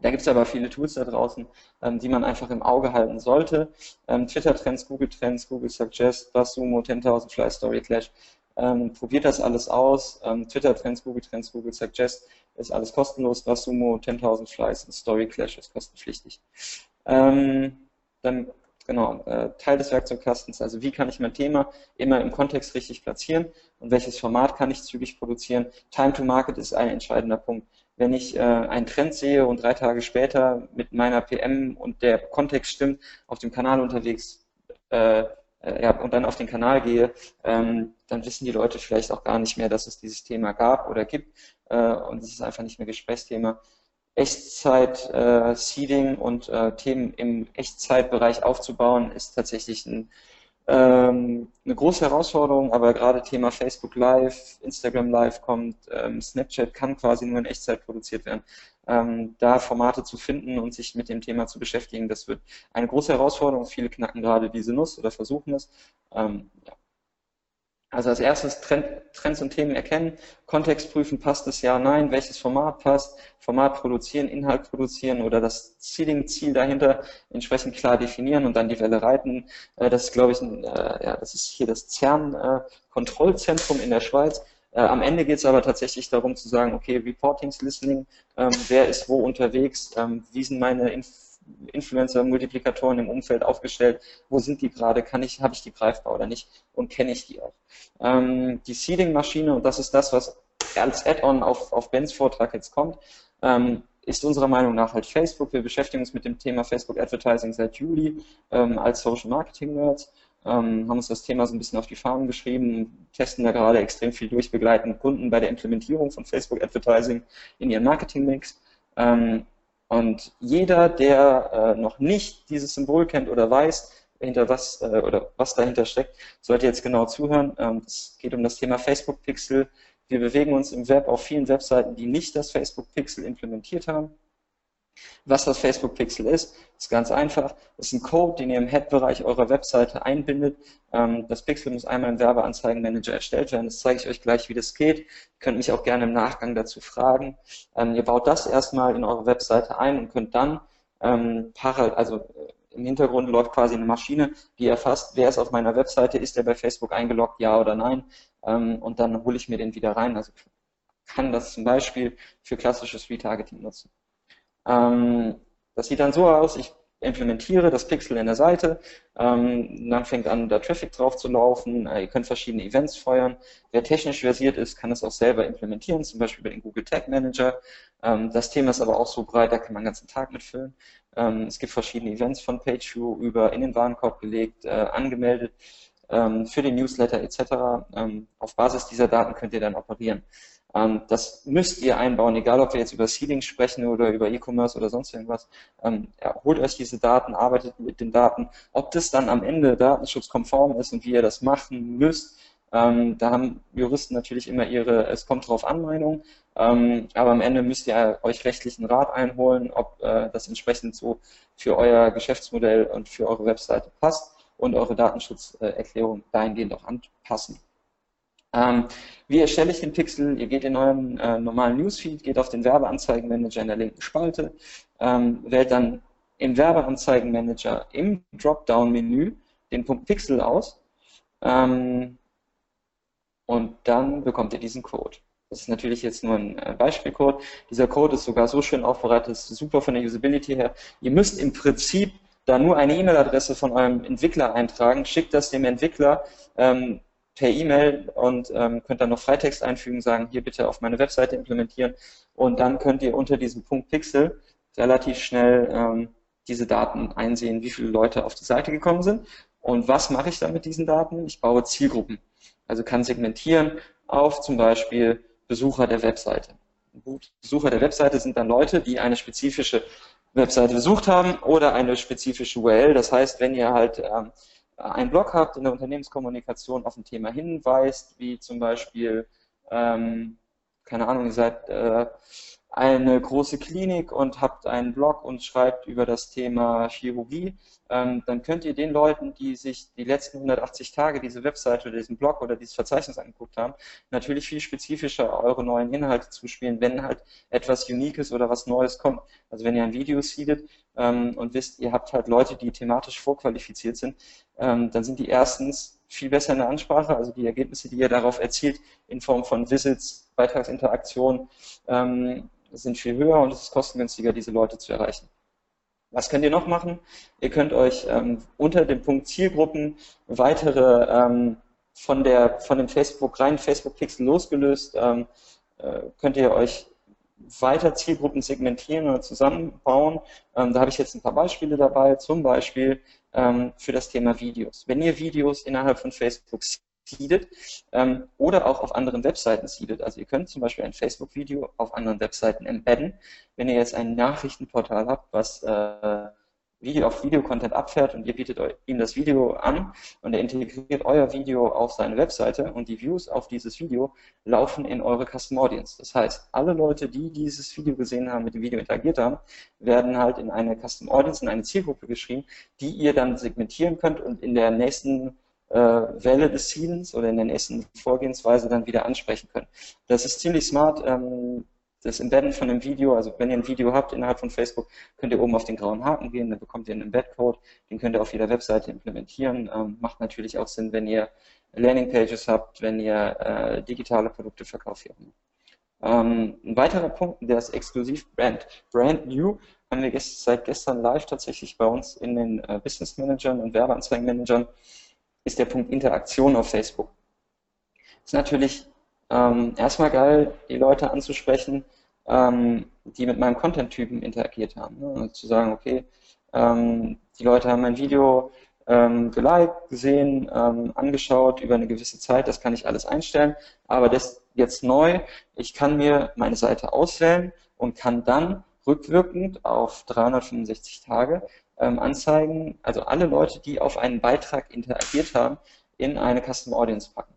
B: Da gibt es aber viele Tools da draußen, ähm, die man einfach im Auge halten sollte. Ähm, Twitter-Trends, Google-Trends, Google Suggest, Basumo, 10.000 Fly Story Clash. Ähm, probiert das alles aus. Ähm, Twitter-Trends, Google-Trends, Google Suggest ist alles kostenlos. Basumo, 10.000 Flies und Story Clash ist kostenpflichtig. Ähm, dann genau, äh, Teil des Werkzeugkastens, also wie kann ich mein Thema immer im Kontext richtig platzieren und welches Format kann ich zügig produzieren. Time to Market ist ein entscheidender Punkt wenn ich äh, einen Trend sehe und drei Tage später mit meiner PM und der Kontext stimmt, auf dem Kanal unterwegs äh, äh, ja, und dann auf den Kanal gehe, ähm, dann wissen die Leute vielleicht auch gar nicht mehr, dass es dieses Thema gab oder gibt äh, und es ist einfach nicht mehr Gesprächsthema. Echtzeit, äh, und äh, Themen im Echtzeitbereich aufzubauen, ist tatsächlich ein ähm, eine große Herausforderung, aber gerade Thema Facebook Live, Instagram Live kommt, ähm, Snapchat kann quasi nur in Echtzeit produziert werden. Ähm, da Formate zu finden und sich mit dem Thema zu beschäftigen, das wird eine große Herausforderung. Viele knacken gerade diese Nuss oder versuchen es. Ähm, ja. Also als erstes Trend, Trends und Themen erkennen, Kontext prüfen, passt es ja, nein, welches Format passt, Format produzieren, Inhalt produzieren oder das Seeding-Ziel dahinter entsprechend klar definieren und dann die Welle reiten. Äh, das ist, glaube ich, ein, äh, ja, das ist hier das CERN-Kontrollzentrum in der Schweiz. Äh, am Ende geht es aber tatsächlich darum zu sagen, okay, Reportings, Listening, ähm, wer ist wo unterwegs, ähm, wie sind meine Inf Influencer-Multiplikatoren im Umfeld aufgestellt, wo sind die gerade, kann ich, habe ich die greifbar oder nicht und kenne ich die auch. Ähm, die Seeding-Maschine, und das ist das, was als Add-on auf, auf Bens Vortrag jetzt kommt, ähm, ist unserer Meinung nach halt Facebook. Wir beschäftigen uns mit dem Thema Facebook Advertising seit Juli ähm, als Social Marketing Nerds, ähm, haben uns das Thema so ein bisschen auf die Fahnen geschrieben, testen da gerade extrem viel durch, begleiten Kunden bei der Implementierung von Facebook Advertising in ihren Marketing-Mix. Ähm, und jeder, der äh, noch nicht dieses Symbol kennt oder weiß, hinter was äh, oder was dahinter steckt, sollte jetzt genau zuhören. Ähm, es geht um das Thema Facebook Pixel. Wir bewegen uns im Web auf vielen Webseiten, die nicht das Facebook Pixel implementiert haben. Was das Facebook Pixel ist, ist ganz einfach. Das ist ein Code, den ihr im Head-Bereich eurer Webseite einbindet. Ähm, das Pixel muss einmal im Werbeanzeigenmanager erstellt werden. Das zeige ich euch gleich, wie das geht. Ihr könnt mich auch gerne im Nachgang dazu fragen. Ähm, ihr baut das erstmal in eure Webseite ein und könnt dann ähm, parallel, also äh, im Hintergrund läuft quasi eine Maschine, die erfasst, wer ist auf meiner Webseite, ist der bei Facebook eingeloggt, ja oder nein. und dann hole ich mir den wieder rein. Also kann das zum Beispiel für klassisches Retargeting nutzen. Ähm, das sieht dann so aus, ich implementiere das Pixel in der Seite, ähm, dann fängt an, da Traffic drauf zu laufen, äh, ihr könnt verschiedene Events feuern. Wer technisch versiert ist, kann es auch selber implementieren, zum Beispiel über den Google Tag Manager. Ähm, das Thema ist aber auch so breit, da kann man den ganzen Tag mitfüllen. Ähm, es gibt verschiedene Events von PageView über in den Warenkorb gelegt, äh, angemeldet ähm, für den Newsletter etc. Ähm, auf Basis dieser Daten könnt ihr dann operieren. Ähm, das müsst ihr einbauen, egal ob wir jetzt über Seeding sprechen oder über E-Commerce oder sonst irgendwas. Ähm, ja, holt euch diese Daten, arbeitet mit den Daten. Ob das dann am Ende datenschutzkonform ist und wie ihr das machen müsst, ähm, da haben Juristen natürlich immer ihre, es kommt drauf an, Meinung. Ähm, aber am Ende müsst ihr euch rechtlichen Rat einholen, ob äh, das entsprechend so für euer Geschäftsmodell und für eure Webseite passt und eure Datenschutzerklärung dahingehend auch anpassen. Ähm, wie erstelle ich den Pixel? Ihr geht in euren äh, normalen Newsfeed, geht auf den Werbeanzeigenmanager in der linken Spalte, ähm, wählt dann im Werbeanzeigenmanager im Dropdown-Menü den Punkt Pixel aus ähm, und dann bekommt ihr diesen Code. Das ist natürlich jetzt nur ein äh, Beispielcode. Dieser Code ist sogar so schön aufbereitet, ist super von der Usability her. Ihr müsst im Prinzip da nur eine E-Mail-Adresse von eurem Entwickler eintragen, schickt das dem Entwickler, ähm, per E-Mail und ähm, könnt dann noch Freitext einfügen, sagen, hier bitte auf meine Webseite implementieren und dann könnt ihr unter diesem Punkt Pixel relativ schnell ähm, diese Daten einsehen, wie viele Leute auf die Seite gekommen sind und was mache ich dann mit diesen Daten? Ich baue Zielgruppen, also kann segmentieren auf zum Beispiel Besucher der Webseite. Besucher der Webseite sind dann Leute, die eine spezifische Webseite besucht haben oder eine spezifische URL. Das heißt, wenn ihr halt ähm, einen Blog habt in der Unternehmenskommunikation auf ein Thema hinweist, wie zum Beispiel, ähm, keine Ahnung, ihr seid äh, eine große Klinik und habt einen Blog und schreibt über das Thema Chirurgie, ähm, dann könnt ihr den Leuten, die sich die letzten 180 Tage diese Webseite oder diesen Blog oder dieses Verzeichnis angeguckt haben, natürlich viel spezifischer eure neuen Inhalte zuspielen, wenn halt etwas Uniques oder was Neues kommt. Also wenn ihr ein Video seedet ähm, und wisst, ihr habt halt Leute, die thematisch vorqualifiziert sind, ähm, dann sind die erstens viel besser in der Ansprache, also die Ergebnisse, die ihr darauf erzielt, in Form von Visits, Beitragsinteraktion, ähm, sind viel höher und es ist kostengünstiger, diese Leute zu erreichen. Was könnt ihr noch machen? Ihr könnt euch ähm, unter dem Punkt Zielgruppen weitere ähm, von der von dem Facebook rein Facebook Pixel losgelöst ähm, äh, könnt ihr euch weiter Zielgruppen segmentieren oder zusammenbauen. Ähm, da habe ich jetzt ein paar Beispiele dabei, zum Beispiel ähm, für das Thema Videos. Wenn ihr Videos innerhalb von Facebook seedet ähm, oder auch auf anderen Webseiten seedet. Also ihr könnt zum Beispiel ein Facebook-Video auf anderen Webseiten embedden. Wenn ihr jetzt ein Nachrichtenportal habt, was äh, Video auf Video-Content abfährt und ihr bietet ihm das Video an und er integriert euer Video auf seine Webseite und die Views auf dieses Video laufen in eure Custom Audience. Das heißt, alle Leute, die dieses Video gesehen haben, mit dem Video interagiert haben, werden halt in eine Custom Audience, in eine Zielgruppe geschrieben, die ihr dann segmentieren könnt und in der nächsten äh, Welle des Seedens oder in der nächsten Vorgehensweise dann wieder ansprechen können. Das ist ziemlich smart. Ähm, das Embedden von einem Video, also wenn ihr ein Video habt innerhalb von Facebook, könnt ihr oben auf den grauen Haken gehen, dann bekommt ihr einen Embed-Code, den könnt ihr auf jeder Webseite implementieren. Ähm, macht natürlich auch Sinn, wenn ihr Landingpages habt, wenn ihr äh, digitale Produkte verkauft. Ähm, ein weiterer Punkt, der ist exklusiv Brand. Brand New haben wir gest seit gestern live tatsächlich bei uns in den äh, Business Managern und Werbeanzeigenmanagern, ist der Punkt Interaktion auf Facebook. Ist natürlich ähm, erstmal geil, die Leute anzusprechen, ähm, die mit meinem Content-Typen interagiert haben. Ne? Also zu sagen, okay, ähm, die Leute haben mein Video ähm, geliked, gesehen, ähm, angeschaut über eine gewisse Zeit, das kann ich alles einstellen, aber das jetzt neu, ich kann mir meine Seite auswählen und kann dann rückwirkend auf 365 Tage ähm, anzeigen, also alle Leute, die auf einen Beitrag interagiert haben, in eine Custom Audience packen.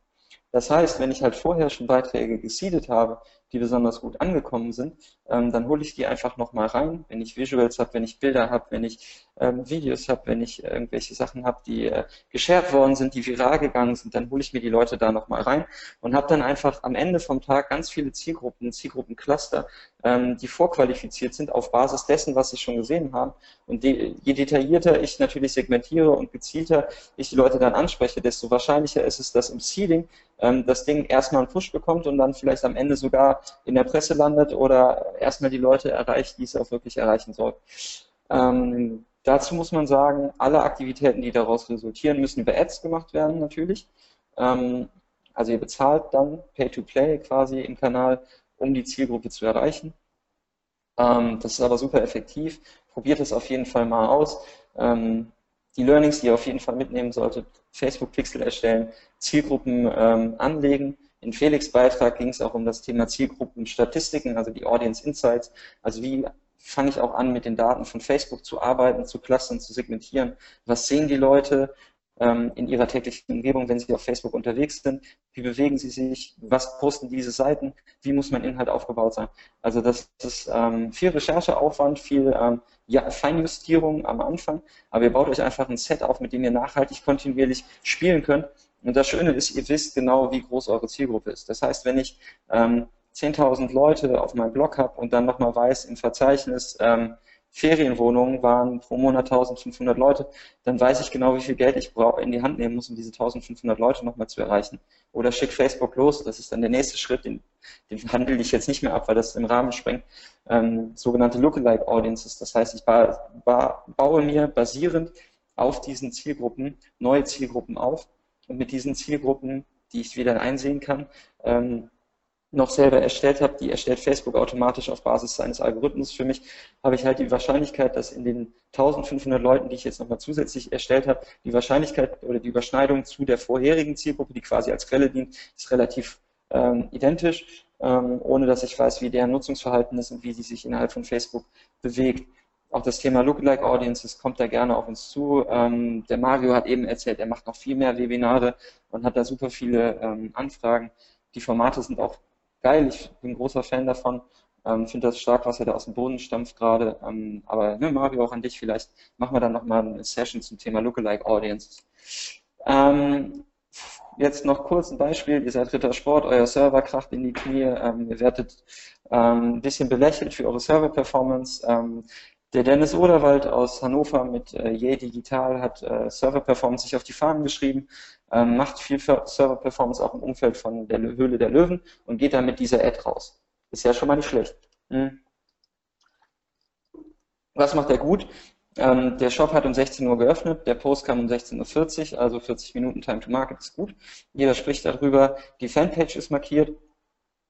B: Das heißt, wenn ich halt vorher schon Beiträge gesiedet habe, die besonders gut angekommen sind, ähm, dann hole ich die einfach nochmal rein. Wenn ich Visuals habe, wenn ich Bilder habe, wenn ich ähm, Videos habe, wenn ich irgendwelche Sachen habe, die äh, geshared worden sind, die viral gegangen sind, dann hole ich mir die Leute da nochmal rein und habe dann einfach am Ende vom Tag ganz viele Zielgruppen, Zielgruppencluster, ähm, die vorqualifiziert sind auf Basis dessen, was sie schon gesehen haben. Und die, je detaillierter ich natürlich segmentiere und gezielter ich die Leute dann anspreche, desto wahrscheinlicher ist es, dass im Seeding ähm, das Ding erstmal einen Push bekommt und dann vielleicht am Ende sogar in der Presse landet oder erstmal die Leute erreicht, die es auch wirklich erreichen soll. Ähm, Dazu muss man sagen, alle Aktivitäten, die daraus resultieren, müssen über Ads gemacht werden natürlich. Ähm, also ihr bezahlt dann Pay-to-Play quasi im Kanal, um die Zielgruppe zu erreichen. Ähm, das ist aber super effektiv. Probiert es auf jeden Fall mal aus. Ähm, die Learnings, die ihr auf jeden Fall mitnehmen solltet, Facebook-Pixel erstellen, Zielgruppen ähm, anlegen. In Felix Beitrag ging es auch um das Thema Zielgruppenstatistiken, also die Audience Insights. Also wie fange ich auch an, mit den Daten von Facebook zu arbeiten, zu clustern, zu segmentieren. Was sehen die Leute? ähm, in ihrer täglichen Umgebung, wenn sie auf Facebook unterwegs sind. Wie bewegen sie sich? Was posten diese Seiten? Wie muss mein Inhalt aufgebaut sein? Also das ist ähm, viel Rechercheaufwand, viel ähm, ja, Feinjustierung am Anfang, aber ihr baut euch einfach ein Set auf, mit dem ihr nachhaltig kontinuierlich spielen könnt. Und das Schöne ist, ihr wisst genau, wie groß eure Zielgruppe ist. Das heißt, wenn ich ähm, 10.000 Leute auf meinem Blog habe und dann nochmal weiß im Verzeichnis, ähm, Ferienwohnungen waren pro Monat 1500 Leute, dann weiß ich genau, wie viel Geld ich in die Hand nehmen muss, um diese 1500 Leute nochmal zu erreichen. Oder schick Facebook los, das ist dann der nächste Schritt, den, den handle ich jetzt nicht mehr ab, weil das im Rahmen sprengt. Ähm, sogenannte Lookalike Audiences, das heißt, ich ba ba baue mir basierend auf diesen Zielgruppen neue Zielgruppen auf und mit diesen Zielgruppen, die ich wieder einsehen kann, ähm, noch selber erstellt habe, die erstellt Facebook automatisch auf Basis seines Algorithmus. Für mich habe ich halt die Wahrscheinlichkeit, dass in den 1500 Leuten, die ich jetzt nochmal zusätzlich erstellt habe, die Wahrscheinlichkeit oder die Überschneidung zu der vorherigen Zielgruppe, die quasi als Quelle dient, ist relativ ähm, identisch, ähm, ohne dass ich weiß, wie deren Nutzungsverhalten ist und wie sie sich innerhalb von Facebook bewegt. Auch das Thema Lookalike Audiences kommt da gerne auf uns zu. Ähm, der Mario hat eben erzählt, er macht noch viel mehr Webinare und hat da super viele ähm, Anfragen. Die Formate sind auch geil, ich bin großer Fan davon. Ähm, finde das stark, was er da aus dem Boden stampft gerade. Ähm, aber ne, Mario, auch an dich vielleicht machen wir dann nochmal eine Session zum Thema Lookalike Audiences. Ähm, jetzt noch kurz ein Beispiel. Ihr seid Ritter Sport, euer Server kracht in die Knie, ähm, ihr werdet ähm, ein bisschen belächelt für eure Server-Performance. Ähm, der Dennis Oderwald aus Hannover mit äh, Ye Digital hat äh, Server-Performance sich auf die Fahnen geschrieben, ähm, macht viel Server-Performance auch im Umfeld von der Höhle der Löwen und geht dann mit dieser Ad raus. Ist ja schon mal nicht schlecht. Hm. Was macht er gut? Ähm, der Shop hat um 16 Uhr geöffnet, der Post kam um 16.40 Uhr, also 40 Minuten Time to Market ist gut. Jeder spricht darüber, die Fanpage ist markiert,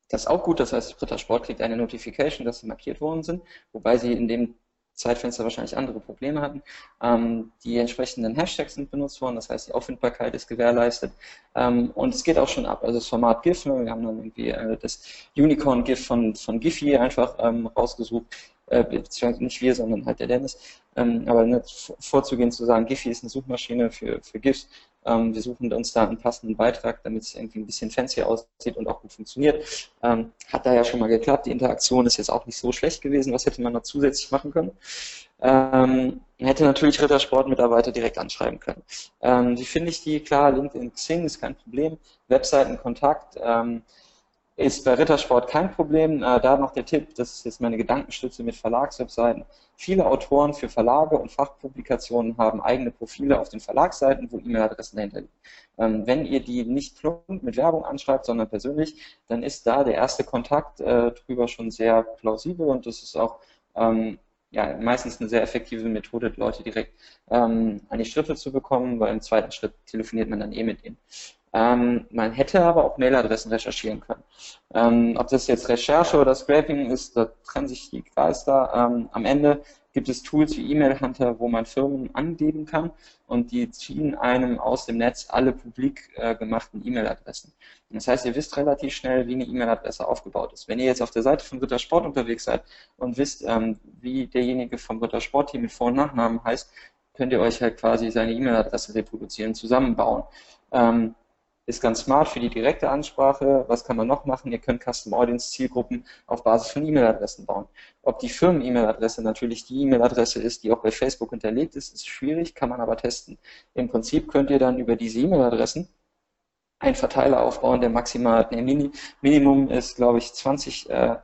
B: das ist auch gut, das heißt, Britta Sport kriegt eine Notification, dass sie markiert worden sind, wobei sie in dem Zeitfenster wahrscheinlich andere Probleme hatten. Ähm, die entsprechenden Hashtags sind benutzt worden, das heißt, die Auffindbarkeit ist gewährleistet. Ähm, und es geht auch schon ab. Also das Format GIF, ne, wir haben dann irgendwie äh, das Unicorn-GIF von, von Giphy einfach ähm, rausgesucht. Äh, beziehungsweise nicht wir, sondern halt der Dennis. Ähm, aber ne, vorzugehen zu sagen, Giphy ist eine Suchmaschine für, für GIFs, ähm, wir suchen uns da einen passenden Beitrag, damit es irgendwie ein bisschen fancy aussieht und auch gut funktioniert. Ähm, hat da ja schon mal geklappt. Die Interaktion ist jetzt auch nicht so schlecht gewesen. Was hätte man noch zusätzlich machen können? Ähm, hätte natürlich Rittersport-Mitarbeiter direkt anschreiben können. Ähm, wie finde ich die? Klar, LinkedIn, Xing ist kein Problem. Webseitenkontakt. Ähm, ist bei Rittersport kein Problem. Äh, da noch der Tipp, das ist jetzt meine Gedankenstütze mit Verlagswebseiten. Viele Autoren für Verlage und Fachpublikationen haben eigene Profile auf den Verlagsseiten, wo E-Mail-Adressen dahinter liegen. Ähm, wenn ihr die nicht plump mit Werbung anschreibt, sondern persönlich, dann ist da der erste Kontakt äh, drüber schon sehr plausibel und das ist auch ähm, ja, meistens eine sehr effektive Methode, Leute direkt ähm, an die Schritte zu bekommen, weil im zweiten Schritt telefoniert man dann eh mit denen. Ähm, man hätte aber auch Mailadressen recherchieren können. Ähm, ob das jetzt Recherche oder Scraping ist, da trennen sich die Geister. Ähm, am Ende gibt es Tools wie E-Mail Hunter, wo man Firmen angeben kann und die ziehen einem aus dem Netz alle publik äh, gemachten E-Mail-Adressen. Das heißt, ihr wisst relativ schnell, wie eine E-Mail-Adresse aufgebaut ist. Wenn ihr jetzt auf der Seite von Ritter Sport unterwegs seid und wisst, ähm, wie derjenige vom Ritter Sport Team mit Vor- und Nachnamen heißt, könnt ihr euch halt quasi seine E-Mail-Adresse reproduzieren, zusammenbauen. Ähm, ist ganz smart für die direkte Ansprache. Was kann man noch machen? Ihr könnt Custom Audience Zielgruppen auf Basis von E-Mail-Adressen bauen. Ob die Firmen-E-Mail-Adresse natürlich die E-Mail-Adresse ist, die auch bei Facebook hinterlegt ist, ist schwierig, kann man aber testen. Im Prinzip könnt ihr dann über diese E-Mail-Adressen einen Verteiler aufbauen, der maximal, nee, Minimum ist, glaube ich, 20 äh,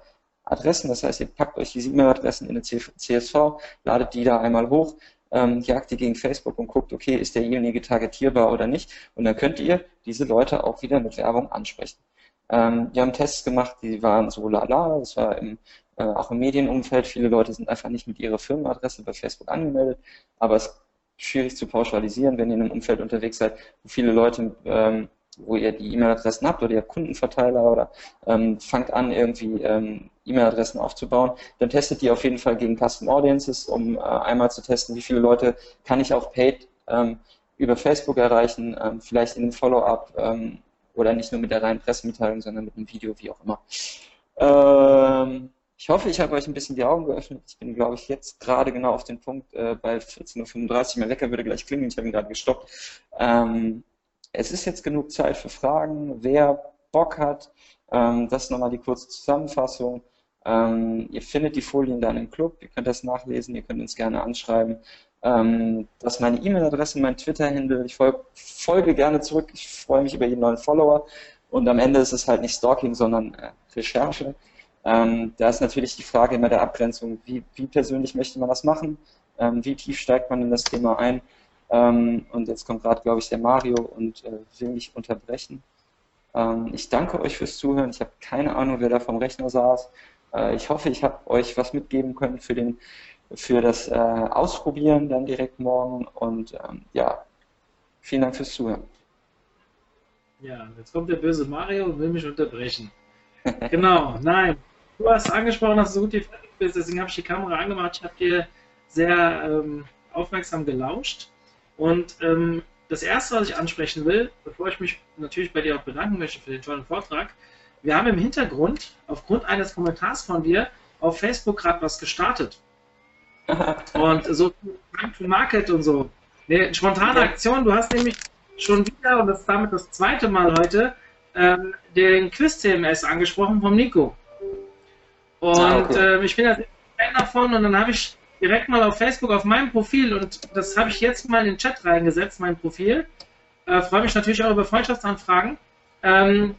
B: Adressen. Das heißt, ihr packt euch diese E-Mail-Adressen in eine CSV, ladet die da einmal hoch, ähm, jagt ihr gegen Facebook und guckt, okay, ist derjenige targetierbar oder nicht. Und dann könnt ihr diese Leute auch wieder mit Werbung ansprechen. Ähm, wir haben Tests gemacht, die waren so lala, das war im, äh, auch im Medienumfeld. Viele Leute sind einfach nicht mit ihrer Firmenadresse bei Facebook angemeldet, aber es ist schwierig zu pauschalisieren, wenn ihr in einem Umfeld unterwegs seid, wo viele Leute ähm, wo ihr die E-Mail-Adressen habt oder ihr Kundenverteiler oder ähm, fangt an, irgendwie ähm, E-Mail-Adressen aufzubauen, dann testet die auf jeden Fall gegen Custom Audiences, um äh, einmal zu testen, wie viele Leute kann ich auch paid ähm, über Facebook erreichen, ähm, vielleicht in einem Follow-up ähm, oder nicht nur mit der reinen Pressemitteilung, sondern mit einem Video, wie auch immer. Ähm, ich hoffe, ich habe euch ein bisschen die Augen geöffnet. Ich bin, glaube ich, jetzt gerade genau auf den Punkt äh, bei 14.35 Uhr. Mein Wecker würde gleich klingeln, ich habe ihn gerade gestoppt. Es ist jetzt genug Zeit für Fragen. Wer Bock hat, ähm, das ist nochmal die kurze Zusammenfassung. Ähm, ihr findet die Folien dann im Club, ihr könnt das nachlesen, ihr könnt uns gerne anschreiben. Ähm, das ist meine E-Mail-Adresse, mein Twitter-Handle. Ich folge, folge gerne zurück, ich freue mich über jeden neuen Follower. Und am Ende ist es halt nicht Stalking, sondern äh, Recherche. Ähm, da ist natürlich die Frage immer der Abgrenzung, wie, wie persönlich möchte man das machen, ähm, wie tief steigt man in das Thema ein. Ähm, und jetzt kommt gerade, glaube ich, der Mario und äh, will mich unterbrechen. Ähm, ich danke euch fürs Zuhören. Ich habe keine Ahnung, wer da vom Rechner saß. Äh, ich hoffe, ich habe euch was mitgeben können für, den, für das äh, Ausprobieren dann direkt morgen. Und ähm, ja, vielen Dank fürs Zuhören.
A: Ja, jetzt kommt der böse Mario und will mich unterbrechen. [laughs] genau, nein. Du hast angesprochen, dass du so gut bist, deswegen habe ich die Kamera angemacht. Ich habe dir sehr ähm, aufmerksam gelauscht. Und ähm, das Erste, was ich ansprechen will, bevor ich mich natürlich bei dir auch bedanken möchte für den tollen Vortrag, wir haben im Hintergrund, aufgrund eines Kommentars von dir, auf Facebook gerade was gestartet. [laughs] und so Time to Market und so. Eine spontane Aktion, du hast nämlich schon wieder, und das ist damit das zweite Mal heute, ähm, den Quiz-CMS angesprochen vom Nico. Und ah, okay. äh, ich bin ja Fan davon und dann habe ich direkt mal auf Facebook auf meinem Profil und das habe ich jetzt mal in den Chat reingesetzt, mein Profil. Äh, Freue mich natürlich auch über Freundschaftsanfragen. Ähm,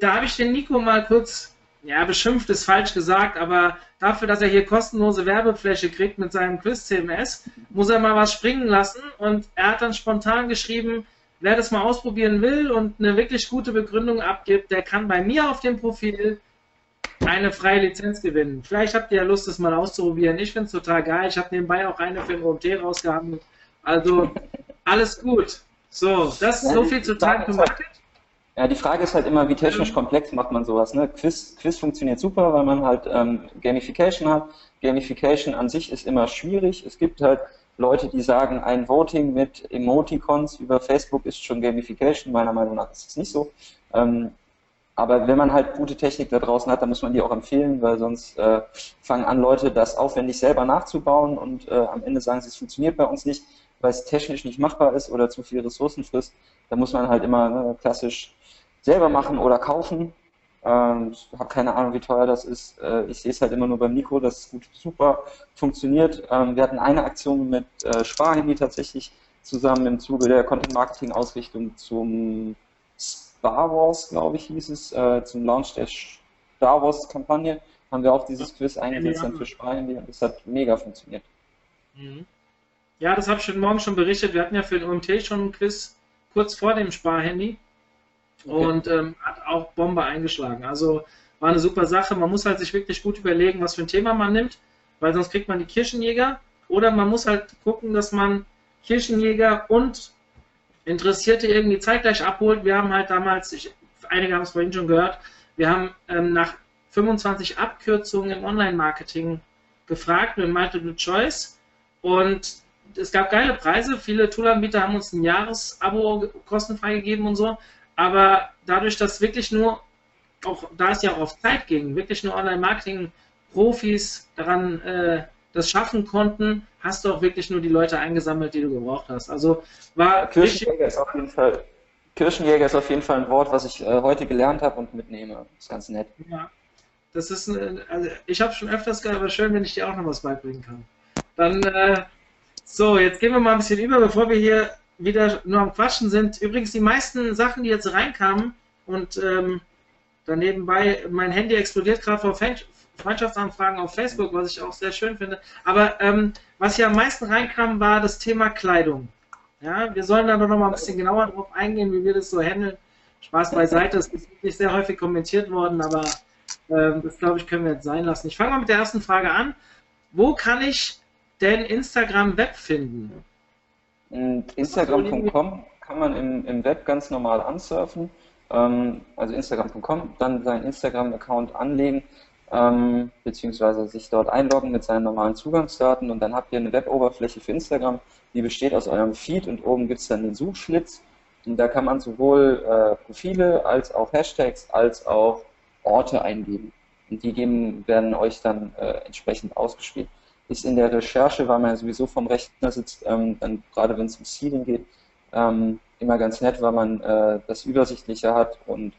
A: da habe ich den Nico mal kurz, ja, beschimpft ist falsch gesagt, aber dafür, dass er hier kostenlose Werbefläche kriegt mit seinem Quiz-CMS, muss er mal was springen lassen und er hat dann spontan geschrieben, wer das mal ausprobieren will und eine wirklich gute Begründung abgibt, der kann bei mir auf dem Profil eine freie Lizenz gewinnen. Vielleicht habt ihr ja Lust, das mal auszuprobieren. Ich finde es total geil. Ich habe nebenbei auch eine für den OMT rausgehandelt. Also alles gut. So, das ist ja, so viel zu Time to Market.
B: Ja, die Frage ist halt immer, wie technisch komplex macht man sowas. Ne? Quiz, Quiz funktioniert super, weil man halt ähm, Gamification hat. Gamification an sich ist immer schwierig. Es gibt halt Leute, die sagen, ein Voting mit Emoticons über Facebook ist schon Gamification. Meiner Meinung nach ist es nicht so. Ähm, aber wenn man halt gute Technik da draußen hat, dann muss man die auch empfehlen, weil sonst äh, fangen an Leute das aufwendig selber nachzubauen und äh, am Ende sagen sie, es funktioniert bei uns nicht, weil es technisch nicht machbar ist oder zu viele Ressourcen frisst. Da muss man halt immer ne, klassisch selber machen oder kaufen. Ähm, ich habe keine Ahnung, wie teuer das ist. Äh, ich sehe es halt immer nur beim Nico, dass es gut, super funktioniert. Ähm, wir hatten eine Aktion mit äh, Sparhandy tatsächlich zusammen im Zuge der Content-Marketing-Ausrichtung zum Star Wars, glaube ich, hieß es, äh, zum Launch der Star Wars-Kampagne, haben wir auch dieses Quiz eingesetzt dann für Sparhandy und das hat mega funktioniert.
A: Mhm. Ja, das habe ich heute Morgen schon berichtet. Wir hatten ja für den OMT schon ein Quiz kurz vor dem Sparhandy okay. und ähm, hat auch Bombe eingeschlagen. Also war eine super Sache. Man muss halt sich wirklich gut überlegen, was für ein Thema man nimmt, weil sonst kriegt man die Kirchenjäger. Oder man muss halt gucken, dass man Kirchenjäger und Interessierte irgendwie zeitgleich abholt. Wir haben halt damals, ich, einige haben es vorhin schon gehört, wir haben ähm, nach 25 Abkürzungen im Online-Marketing gefragt mit Multiple Choice und es gab geile Preise. Viele Toolanbieter haben uns ein Jahresabo kostenfrei gegeben und so. Aber dadurch, dass wirklich nur, auch da es ja auch auf Zeit ging, wirklich nur Online-Marketing-Profis daran äh, das schaffen konnten, hast du auch wirklich nur die Leute eingesammelt, die du gebraucht hast. Also war
B: Kirchenjäger ist auf jeden Fall Kirchenjäger ist auf jeden Fall ein Wort, was ich äh, heute gelernt habe und mitnehme. Das ist ganz nett.
A: Ja, das ist, also ich habe schon öfters gehört, aber schön, wenn ich dir auch noch was beibringen kann. Dann, äh, so, jetzt gehen wir mal ein bisschen über, bevor wir hier wieder nur am Quatschen sind. Übrigens, die meisten Sachen, die jetzt reinkamen und ähm, dann nebenbei, mein Handy explodiert gerade vor Freundschaftsanfragen auf Facebook, was ich auch sehr schön finde. Aber ähm, was hier am meisten reinkam, war das Thema Kleidung. Ja, wir sollen da noch mal ein bisschen genauer drauf eingehen, wie wir das so handeln. Spaß beiseite, es ist wirklich sehr häufig kommentiert worden, aber ähm, das glaube ich können wir jetzt sein lassen. Ich fange mal mit der ersten Frage an. Wo kann ich denn Instagram Web finden?
B: Instagram.com kann man im, im Web ganz normal ansurfen, ähm, also Instagram.com, dann seinen Instagram-Account anlegen, ähm, beziehungsweise sich dort einloggen mit seinen normalen Zugangsdaten und dann habt ihr eine Web-Oberfläche für Instagram, die besteht aus eurem Feed und oben gibt es dann den Suchschlitz und da kann man sowohl äh, Profile als auch Hashtags als auch Orte eingeben. Und die geben, werden euch dann äh, entsprechend ausgespielt. Ist in der Recherche, weil man ja sowieso vom Rechner sitzt, ähm, dann gerade wenn es um Seeding geht, ähm, immer ganz nett, weil man äh, das übersichtlicher hat. Und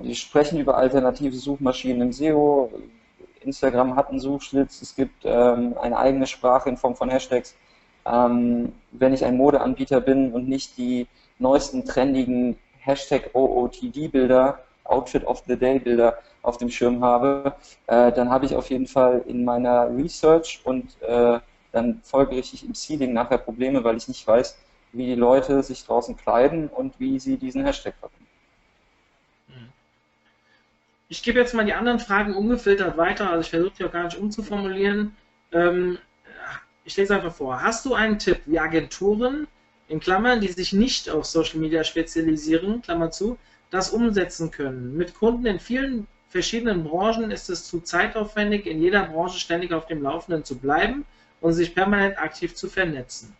B: wir sprechen über alternative Suchmaschinen im SEO. Instagram hat einen Suchschlitz, es gibt ähm, eine eigene Sprache in Form von Hashtags. Ähm, wenn ich ein Modeanbieter bin und nicht die neuesten trendigen Hashtag OOTD-Bilder, Outfit of the Day-Bilder auf dem Schirm habe, äh, dann habe ich auf jeden Fall in meiner Research und äh, dann folgerichtig im Seeding nachher Probleme, weil ich nicht weiß, wie die Leute sich draußen kleiden und wie sie diesen Hashtag verwenden.
A: Ich gebe jetzt mal die anderen Fragen ungefiltert weiter, also ich versuche die auch gar nicht umzuformulieren. Ähm, ich lese einfach vor. Hast du einen Tipp, wie Agenturen in Klammern, die sich nicht auf Social Media spezialisieren, Klammer zu, das umsetzen können. Mit Kunden in vielen verschiedenen Branchen ist es zu zeitaufwendig, in jeder Branche ständig auf dem Laufenden zu bleiben und sich permanent aktiv zu vernetzen.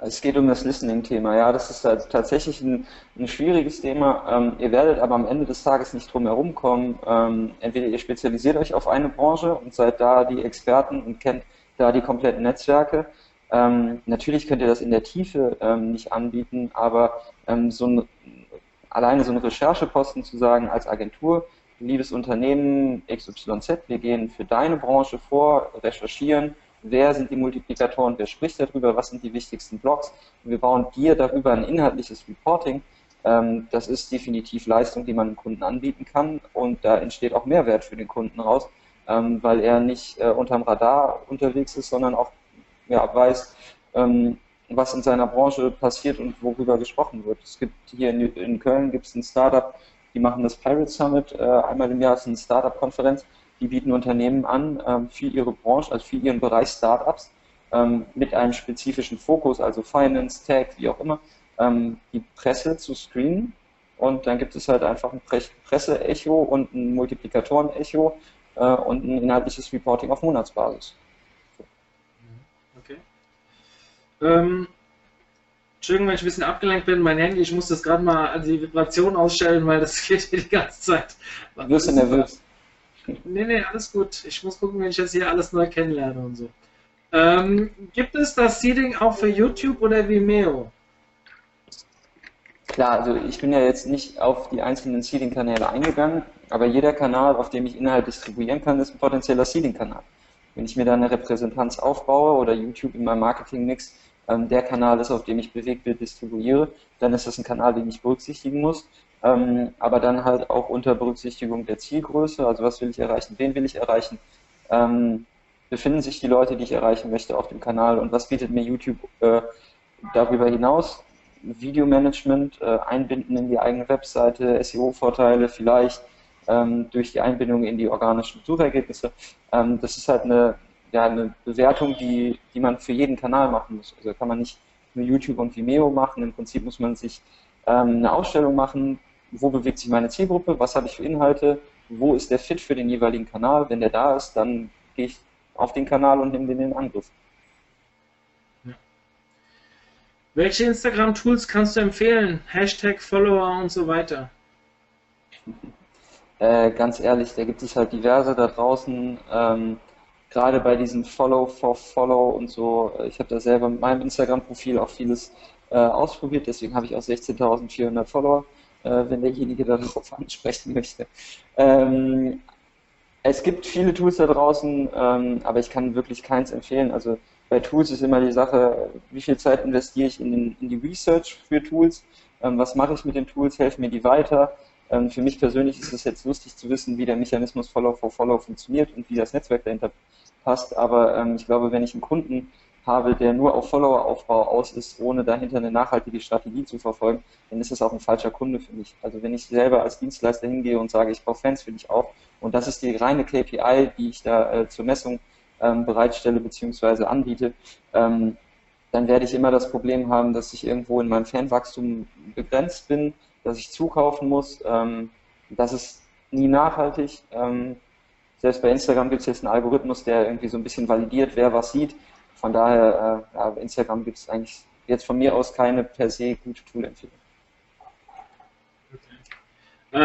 B: Es geht um das Listening-Thema. Ja, das ist halt tatsächlich ein, ein schwieriges Thema. Ähm, ihr werdet aber am Ende des Tages nicht drum herum kommen. Ähm, entweder ihr spezialisiert euch auf eine Branche und seid da die Experten und kennt da die kompletten Netzwerke ähm, natürlich könnt ihr das in der Tiefe ähm, nicht anbieten, aber ähm, so ein, alleine so einen Rechercheposten zu sagen als Agentur, liebes Unternehmen XYZ, wir gehen für deine Branche vor, recherchieren, wer sind die Multiplikatoren, wer spricht darüber, was sind die wichtigsten Blogs, wir bauen dir darüber ein inhaltliches Reporting. Ähm, das ist definitiv Leistung, die man dem Kunden anbieten kann. Und da entsteht auch Mehrwert für den Kunden raus, ähm, weil er nicht äh, unterm Radar unterwegs ist, sondern auch ja, weiß, ähm, was in seiner Branche passiert und worüber gesprochen wird. Es gibt hier in, in Köln gibt es ein Startup, die machen das Pirate Summit, äh, einmal im Jahr ist eine Startup-Konferenz, die bieten Unternehmen an ähm, für ihre Branche, also für ihren Bereich Startups, ähm, mit einem spezifischen Fokus, also Finance, Tech, wie auch immer, ähm, die Presse zu screenen. Und dann gibt es halt einfach ein Presse-Echo und ein Multiplikatoren-Echo äh, und ein inhaltliches Reporting auf Monatsbasis.
A: Ähm, Entschuldigung, wenn ich ein bisschen abgelenkt bin, mein Handy, ich muss das gerade mal die Vibration ausstellen, weil das [laughs] geht hier die ganze Zeit.
B: Du wirst nervös.
A: Nee, nee, alles gut. Ich muss gucken, wenn ich das hier alles neu kennenlerne und so. Ähm, gibt es das Seeding auch für YouTube oder Vimeo?
B: Klar, also ich bin ja jetzt nicht auf die einzelnen Seeding-Kanäle eingegangen, aber jeder Kanal, auf dem ich Inhalt distribuieren kann, ist ein potenzieller Seeding-Kanal. Wenn ich mir da eine Repräsentanz aufbaue oder YouTube in meinem Marketing-Mix ähm, der Kanal ist, auf dem ich Bewegtbild distribuiere, dann ist das ein Kanal, den ich berücksichtigen muss. Ähm, aber dann halt auch unter Berücksichtigung der Zielgröße, also was will ich erreichen, wen will ich erreichen, ähm, befinden sich die Leute, die ich erreichen möchte auf dem Kanal und was bietet mir YouTube äh, darüber hinaus? Videomanagement, äh, Einbinden in die eigene Webseite, SEO-Vorteile vielleicht ähm, durch die Einbindung in die organischen Suchergebnisse. Ähm, das ist halt eine, ja, eine Bewertung, die, die man für jeden Kanal machen muss. Also kann man nicht nur YouTube und Vimeo machen. Im Prinzip muss man sich ähm, eine Ausstellung machen, wo bewegt sich meine Zielgruppe, was habe ich für Inhalte, wo ist der Fit für den jeweiligen Kanal. Wenn der da ist, dann gehe ich auf den Kanal und nehme den in Angriff.
A: Welche Instagram-Tools kannst du empfehlen? Hashtag, Follower und so weiter. [laughs]
B: Äh, ganz ehrlich, da gibt es halt diverse da draußen. Ähm, gerade bei diesem Follow for Follow und so, ich habe da selber mit meinem Instagram-Profil auch vieles äh, ausprobiert, deswegen habe ich auch 16.400 Follower, wenn derjenige darauf [laughs] ansprechen möchte. Ähm, es gibt viele Tools da draußen, ähm, aber ich kann wirklich keins empfehlen. Also bei Tools ist immer die Sache, wie viel Zeit investiere ich in, den, in die Research für Tools, ähm, was mache ich mit den Tools, helfen mir die weiter, ähm, für mich persönlich ist es jetzt lustig zu wissen, wie der Mechanismus Follow for Follow funktioniert und wie das Netzwerk dahinter passt. Aber ähm, ich glaube, wenn ich einen Kunden habe, der nur auf Followeraufbau aus ist, ohne dahinter eine nachhaltige Strategie zu verfolgen, dann ist es auch ein falscher Kunde für mich. Also wenn ich selber als Dienstleister hingehe und sage, ich brauche Fans für dich auf und das ist die reine KPI, die ich da äh, zur Messung ähm, bereitstelle bzw. anbiete, ähm, dann werde ich immer das Problem haben, dass ich irgendwo in meinem Fanwachstum begrenzt bin, dass ich zukaufen muss. Ähm, das ist nie nachhaltig. Ähm, selbst bei Instagram gibt es jetzt einen Algorithmus, der irgendwie so ein bisschen validiert, wer was sieht. Von daher, äh, ja, Instagram gibt es eigentlich jetzt von mir aus keine per se gute Toolempfehlung.